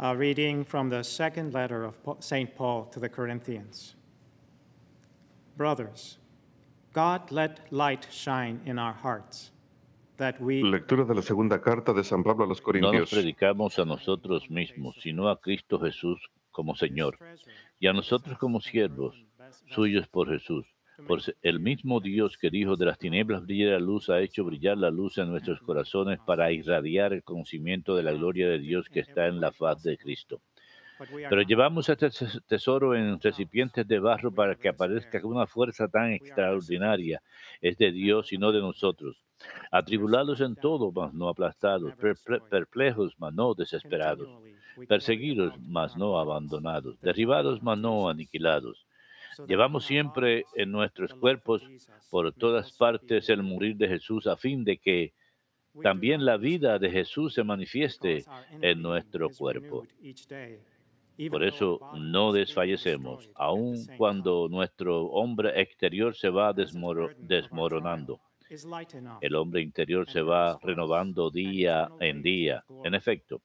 A reading from the second letter of St. Paul to the Corinthians. Brothers, God let light shine in our hearts, that we Lectura de la segunda carta de San Pablo a los Corintios. No nos predicamos a nosotros mismos, sino a Cristo Jesús como Señor, y a nosotros como siervos suyos por Jesús. Por el mismo Dios que dijo de las tinieblas brilla la luz, ha hecho brillar la luz en nuestros corazones para irradiar el conocimiento de la gloria de Dios que está en la faz de Cristo. Pero llevamos este tes- tesoro en recipientes de barro para que aparezca que una fuerza tan extraordinaria. Es de Dios y no de nosotros. Atribulados en todo, mas no aplastados, perple- perplejos, mas no desesperados, perseguidos, mas no abandonados, derribados, mas no aniquilados. Llevamos siempre en nuestros cuerpos por todas partes el morir de Jesús a fin de que también la vida de Jesús se manifieste en nuestro cuerpo. Por eso no desfallecemos, aun cuando nuestro hombre exterior se va desmoro- desmoronando. El hombre interior se va renovando día en día. En efecto,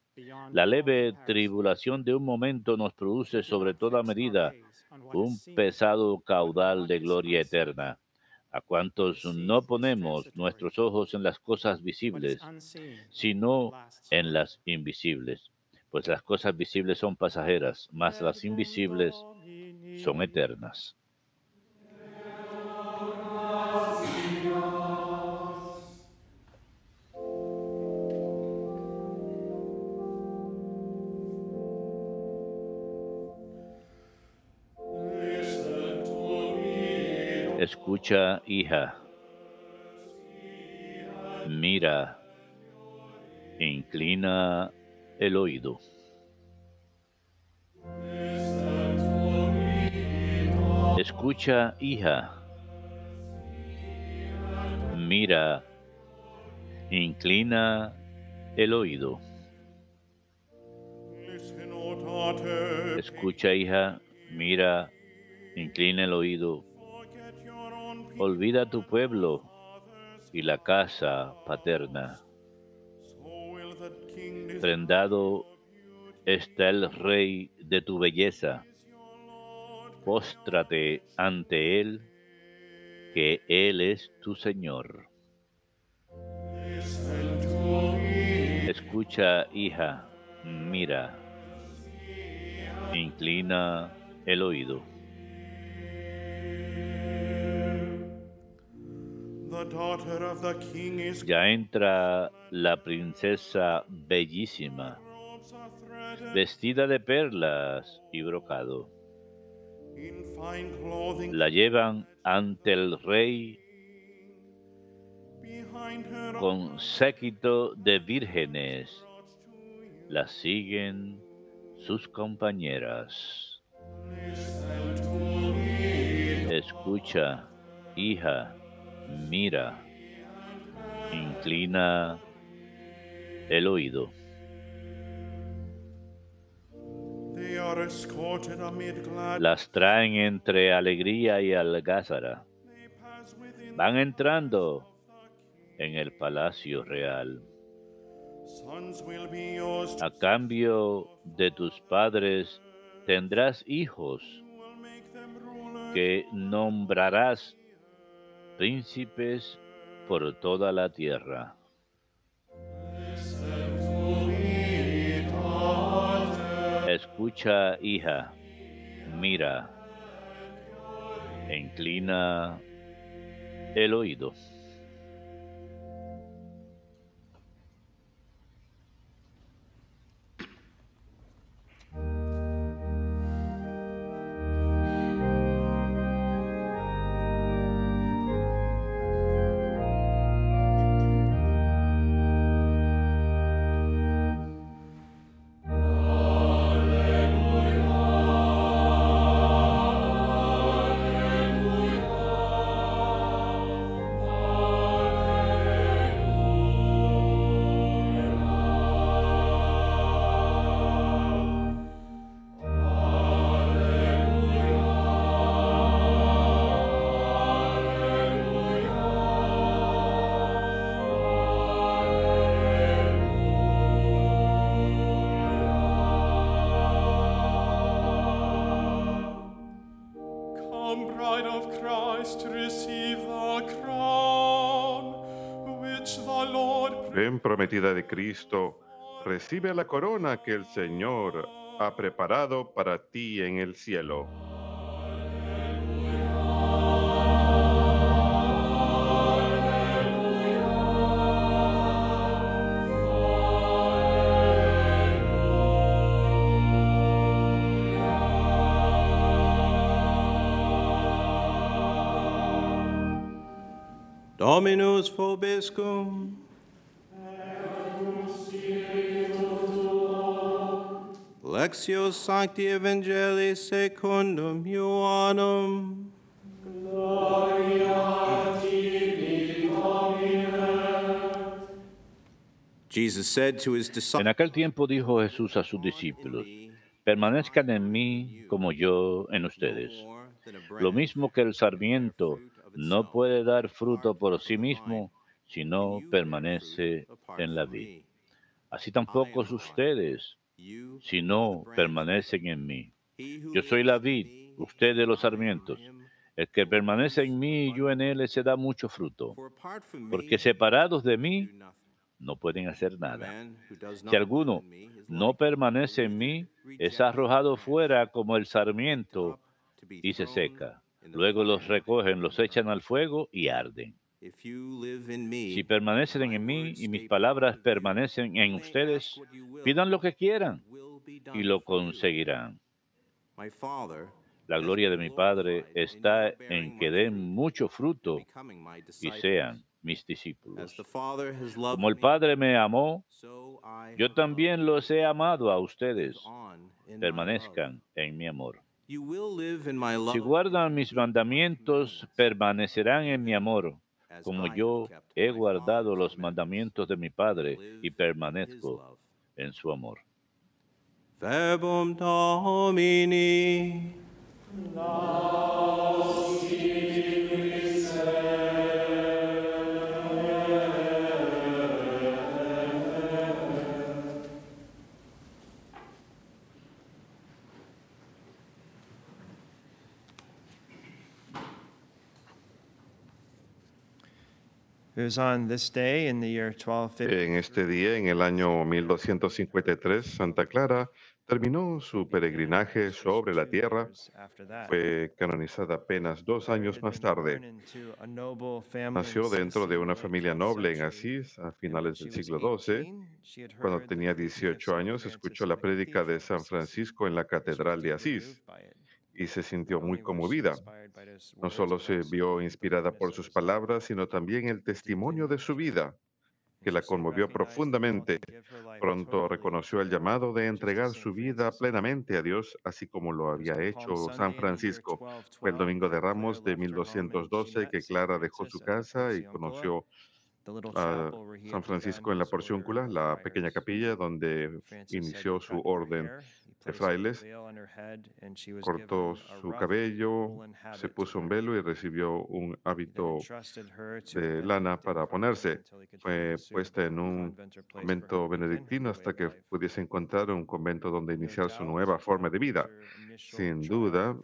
la leve tribulación de un momento nos produce sobre toda medida un pesado caudal de gloria eterna. A cuantos no ponemos nuestros ojos en las cosas visibles, sino en las invisibles. Pues las cosas visibles son pasajeras, mas las invisibles son eternas. Escucha, hija. Mira. Inclina el oído. Escucha, hija. Mira. Inclina el oído. Escucha, hija. Mira. Inclina el oído. Olvida tu pueblo y la casa paterna. Prendado está el rey de tu belleza. Póstrate ante él, que él es tu Señor. Escucha, hija, mira, inclina el oído. Ya entra la princesa bellísima, vestida de perlas y brocado. La llevan ante el rey con séquito de vírgenes. La siguen sus compañeras. Escucha, hija, mira, inclina el oído. Las traen entre alegría y algázara. Van entrando en el palacio real. A cambio de tus padres tendrás hijos que nombrarás príncipes por toda la tierra. Escucha, hija, mira, inclina el oído. Prometida de Cristo, recibe la corona que el Señor ha preparado para ti en el cielo. Dominus vobiscum. Lectio Sancti Evangelii secundum Ioannum. Jesus said to his En disciples, aquel tiempo dijo Jesús a sus discípulos, permanezcan en mí como yo en ustedes. Lo mismo que el sarmiento no puede dar fruto por sí mismo si no permanece en la vid. Así tampoco ustedes si no permanecen en mí. Yo soy la vid, ustedes los sarmientos. El que permanece en mí y yo en él se da mucho fruto, porque separados de mí no pueden hacer nada. Si alguno no permanece en mí, es arrojado fuera como el sarmiento y se seca. Luego los recogen, los echan al fuego y arden. Si permanecen en mí y mis palabras permanecen en ustedes, pidan lo que quieran y lo conseguirán. La gloria de mi Padre está en que den mucho fruto y sean mis discípulos. Como el Padre me amó, yo también los he amado a ustedes. Permanezcan en mi amor. Si guardan mis mandamientos, permanecerán en mi amor, como yo he guardado los mandamientos de mi Padre y permanezco en su amor. Verbum Domini. En este día, en el año 1253, Santa Clara terminó su peregrinaje sobre la tierra. Fue canonizada apenas dos años más tarde. Nació dentro de una familia noble en Asís a finales del siglo XII. Cuando tenía 18 años, escuchó la prédica de San Francisco en la Catedral de Asís y se sintió muy conmovida. No solo se vio inspirada por sus palabras, sino también el testimonio de su vida, que la conmovió profundamente. Pronto reconoció el llamado de entregar su vida plenamente a Dios, así como lo había hecho San Francisco. Fue el domingo de Ramos de 1212 que Clara dejó su casa y conoció a San Francisco en la Porciúncula, la pequeña capilla donde inició su orden de frailes. Cortó su cabello, se puso un velo y recibió un hábito de lana para ponerse. Fue puesta en un convento benedictino hasta que pudiese encontrar un convento donde iniciar su nueva forma de vida. Sin duda,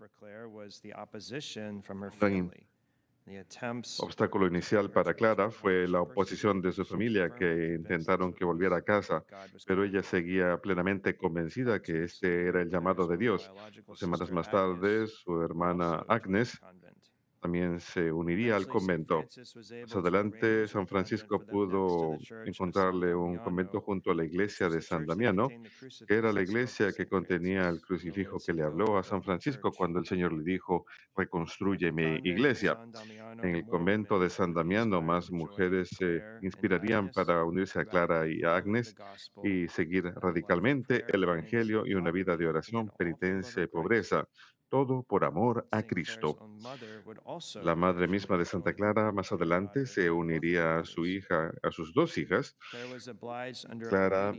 obstáculo inicial para Clara fue la oposición de su familia que intentaron que volviera a casa, pero ella seguía plenamente convencida que este era el llamado de Dios. Dos semanas más tarde, su hermana Agnes también se uniría al convento. Más adelante, San Francisco pudo encontrarle un convento junto a la iglesia de San Damiano, que era la iglesia que contenía el crucifijo que le habló a San Francisco cuando el Señor le dijo, reconstruye mi iglesia. En el convento de San Damiano, más mujeres se inspirarían para unirse a Clara y a Agnes y seguir radicalmente el Evangelio y una vida de oración, penitencia y pobreza todo por amor a Cristo. La madre misma de Santa Clara más adelante se uniría a su hija, a sus dos hijas. Clara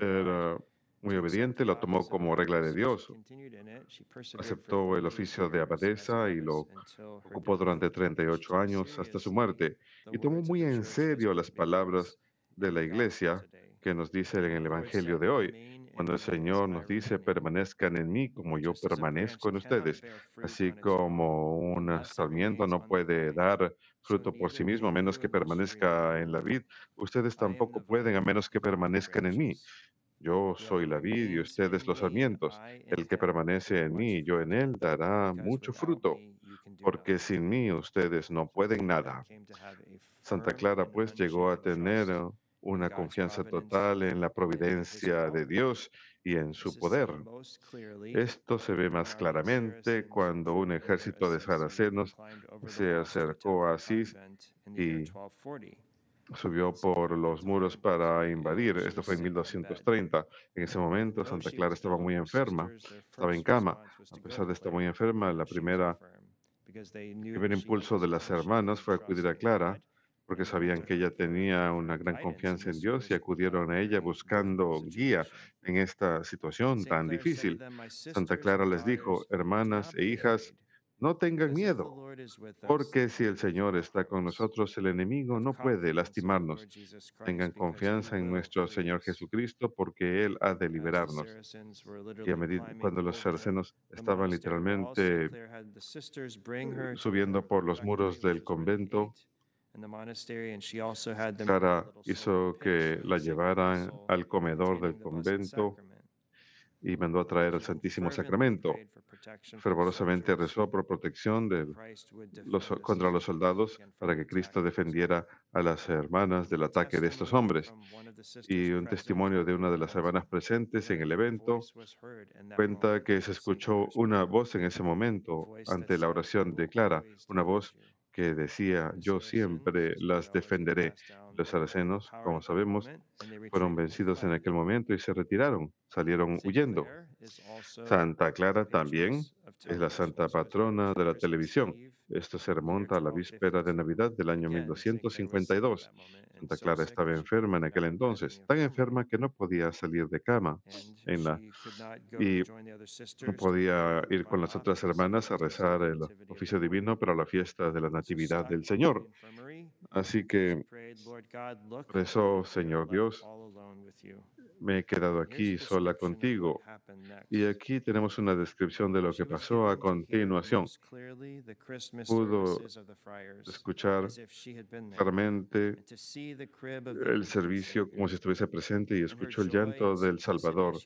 era muy obediente, lo tomó como regla de Dios. Aceptó el oficio de abadesa y lo ocupó durante 38 años hasta su muerte y tomó muy en serio las palabras de la iglesia que nos dice en el Evangelio de hoy, cuando el Señor nos dice, permanezcan en mí como yo permanezco en ustedes, así como un sarmiento no puede dar fruto por sí mismo a menos que permanezca en la vid, ustedes tampoco pueden a menos que permanezcan en mí. Yo soy la vid y ustedes los sarmientos. El que permanece en mí y yo en él dará mucho fruto, porque sin mí ustedes no pueden nada. Santa Clara pues llegó a tener una confianza total en la providencia de Dios y en su poder. Esto se ve más claramente cuando un ejército de saracenos se acercó a Asís y subió por los muros para invadir. Esto fue en 1230. En ese momento Santa Clara estaba muy enferma, estaba en cama. A pesar de estar muy enferma, la primera, el primer impulso de las hermanas fue acudir a Clara porque sabían que ella tenía una gran confianza en Dios y acudieron a ella buscando guía en esta situación tan difícil. Santa Clara les dijo, hermanas e hijas, no tengan miedo, porque si el Señor está con nosotros, el enemigo no puede lastimarnos. Tengan confianza en nuestro Señor Jesucristo, porque Él ha de liberarnos. Y a medida cuando los sarcenos estaban literalmente subiendo por los muros del convento, Clara hizo que la llevaran al comedor del convento y mandó a traer el Santísimo Sacramento. Fervorosamente rezó por protección de los, contra los soldados para que Cristo defendiera a las hermanas del ataque de estos hombres. Y un testimonio de una de las hermanas presentes en el evento. cuenta que se escuchó una voz en ese momento ante la oración de Clara, una voz que decía, yo siempre las defenderé. Los saracenos, como sabemos, fueron vencidos en aquel momento y se retiraron, salieron huyendo. Santa Clara también es la santa patrona de la televisión. Esto se remonta a la víspera de Navidad del año 1252. Santa Clara estaba enferma en aquel entonces, tan enferma que no podía salir de cama en la, y no podía ir con las otras hermanas a rezar el oficio divino para la fiesta de la Natividad del Señor. Así que rezó, Señor Dios, me he quedado aquí sola contigo. Y aquí tenemos una descripción de lo que pasó a continuación. Pudo escuchar claramente el servicio como si estuviese presente y escuchó el llanto del Salvador,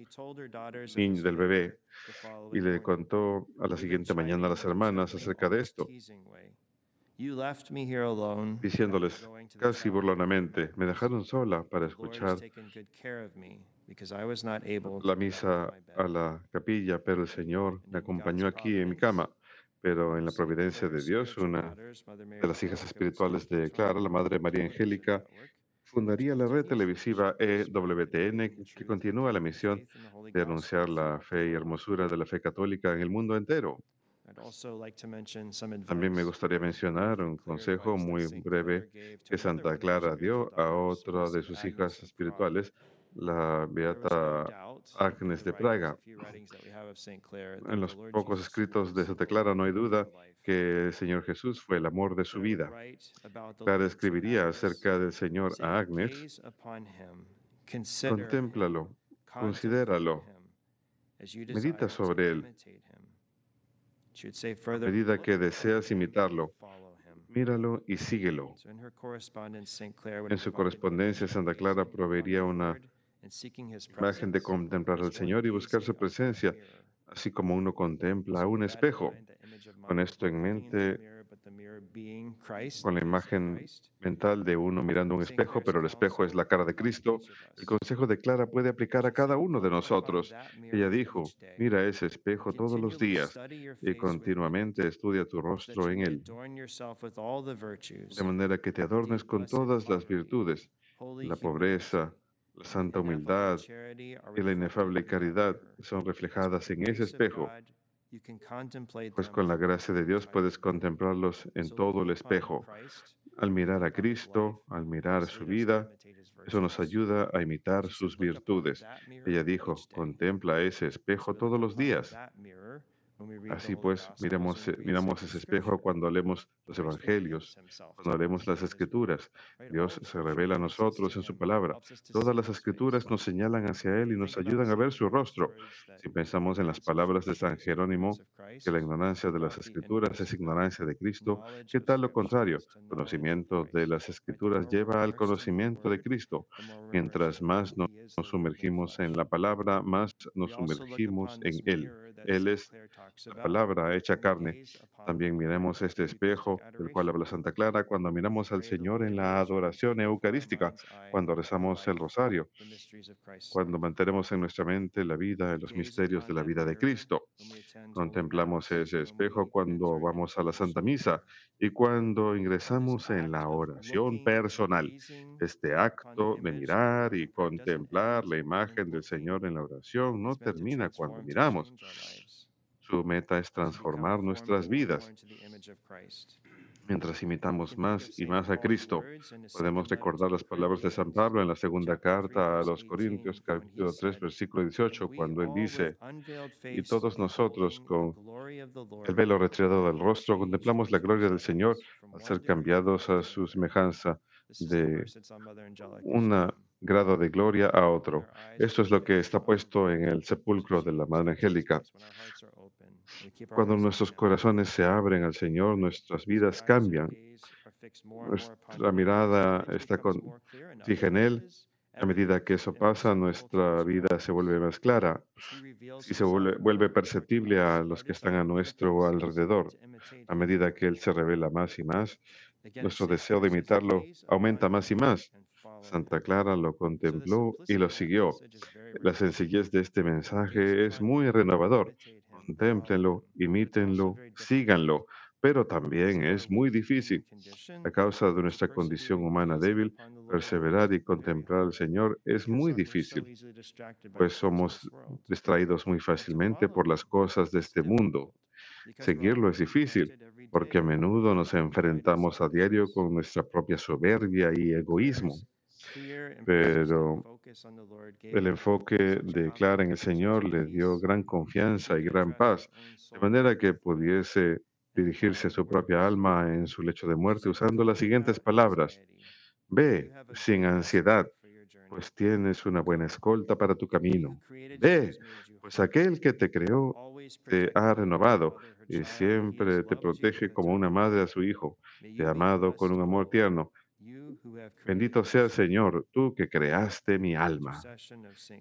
niño del bebé, y le contó a la siguiente mañana a las hermanas acerca de esto diciéndoles casi burlonamente, me dejaron sola para escuchar la misa a la capilla, pero el Señor me acompañó aquí en mi cama. Pero en la providencia de Dios, una de las hijas espirituales de Clara, la Madre María Angélica, fundaría la red televisiva EWTN que continúa la misión de anunciar la fe y hermosura de la fe católica en el mundo entero. También me gustaría mencionar un consejo muy breve que Santa Clara dio a otra de sus hijas espirituales, la Beata Agnes de Praga. En los pocos escritos de Santa Clara no hay duda que el Señor Jesús fue el amor de su vida. Clara escribiría acerca del Señor a Agnes, contémplalo, considéralo, medita sobre él a medida que deseas imitarlo, míralo y síguelo. En su correspondencia, Santa Clara proveería una imagen de contemplar al Señor y buscar su presencia, así como uno contempla un espejo. Con esto en mente, con la imagen mental de uno mirando un espejo, pero el espejo es la cara de Cristo, el consejo de Clara puede aplicar a cada uno de nosotros. Ella dijo, mira ese espejo todos los días y continuamente estudia tu rostro en él, de manera que te adornes con todas las virtudes, la pobreza, la santa humildad y la inefable caridad son reflejadas en ese espejo pues con la gracia de Dios puedes contemplarlos en todo el espejo. Al mirar a Cristo, al mirar su vida, eso nos ayuda a imitar sus virtudes. Ella dijo, contempla ese espejo todos los días. Así pues, miremos, eh, miramos ese espejo cuando leemos los evangelios, cuando leemos las escrituras. Dios se revela a nosotros en su palabra. Todas las escrituras nos señalan hacia Él y nos ayudan a ver su rostro. Si pensamos en las palabras de San Jerónimo, que la ignorancia de las escrituras es ignorancia de Cristo, ¿qué tal lo contrario? Conocimiento de las escrituras lleva al conocimiento de Cristo. Mientras más nos sumergimos en la palabra, más nos sumergimos en Él. Él es la palabra hecha carne. También miremos este espejo del cual habla Santa Clara cuando miramos al Señor en la adoración eucarística, cuando rezamos el rosario, cuando mantenemos en nuestra mente la vida y los misterios de la vida de Cristo. Contemplamos ese espejo cuando vamos a la Santa Misa y cuando ingresamos en la oración personal. Este acto de mirar y contemplar la imagen del Señor en la oración no termina cuando miramos. Su meta es transformar nuestras vidas. Mientras imitamos más y más a Cristo, podemos recordar las palabras de San Pablo en la segunda carta a los Corintios, capítulo 3, versículo 18, cuando él dice, y todos nosotros con el velo retirado del rostro contemplamos la gloria del Señor al ser cambiados a su semejanza de un grado de gloria a otro. Esto es lo que está puesto en el sepulcro de la Madre Angélica. Cuando nuestros corazones se abren al Señor, nuestras vidas cambian. Nuestra mirada está con, fija en Él. A medida que eso pasa, nuestra vida se vuelve más clara y se vuelve, vuelve perceptible a los que están a nuestro alrededor. A medida que Él se revela más y más, nuestro deseo de imitarlo aumenta más y más. Santa Clara lo contempló y lo siguió. La sencillez de este mensaje es muy renovador contémplenlo, imítenlo, síganlo, pero también es muy difícil. A causa de nuestra condición humana débil, perseverar y contemplar al Señor es muy difícil, pues somos distraídos muy fácilmente por las cosas de este mundo. Seguirlo es difícil, porque a menudo nos enfrentamos a diario con nuestra propia soberbia y egoísmo. Pero el enfoque de Clara en el Señor le dio gran confianza y gran paz, de manera que pudiese dirigirse a su propia alma en su lecho de muerte usando las siguientes palabras. Ve sin ansiedad, pues tienes una buena escolta para tu camino. Ve, pues aquel que te creó te ha renovado y siempre te protege como una madre a su hijo, te ha amado con un amor tierno Bendito sea el Señor, tú que creaste mi alma.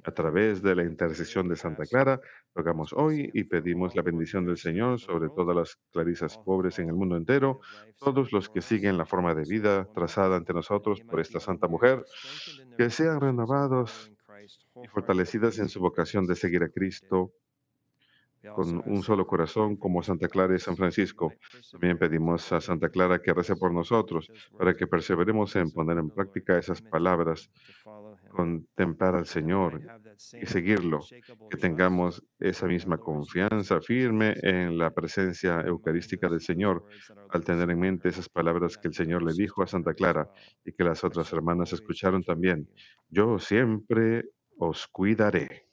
A través de la intercesión de Santa Clara, rogamos hoy y pedimos la bendición del Señor sobre todas las clarisas pobres en el mundo entero, todos los que siguen la forma de vida trazada ante nosotros por esta santa mujer, que sean renovados y fortalecidas en su vocación de seguir a Cristo con un solo corazón como Santa Clara y San Francisco. También pedimos a Santa Clara que rece por nosotros para que perseveremos en poner en práctica esas palabras, contemplar al Señor y seguirlo, que tengamos esa misma confianza firme en la presencia eucarística del Señor al tener en mente esas palabras que el Señor le dijo a Santa Clara y que las otras hermanas escucharon también. Yo siempre os cuidaré.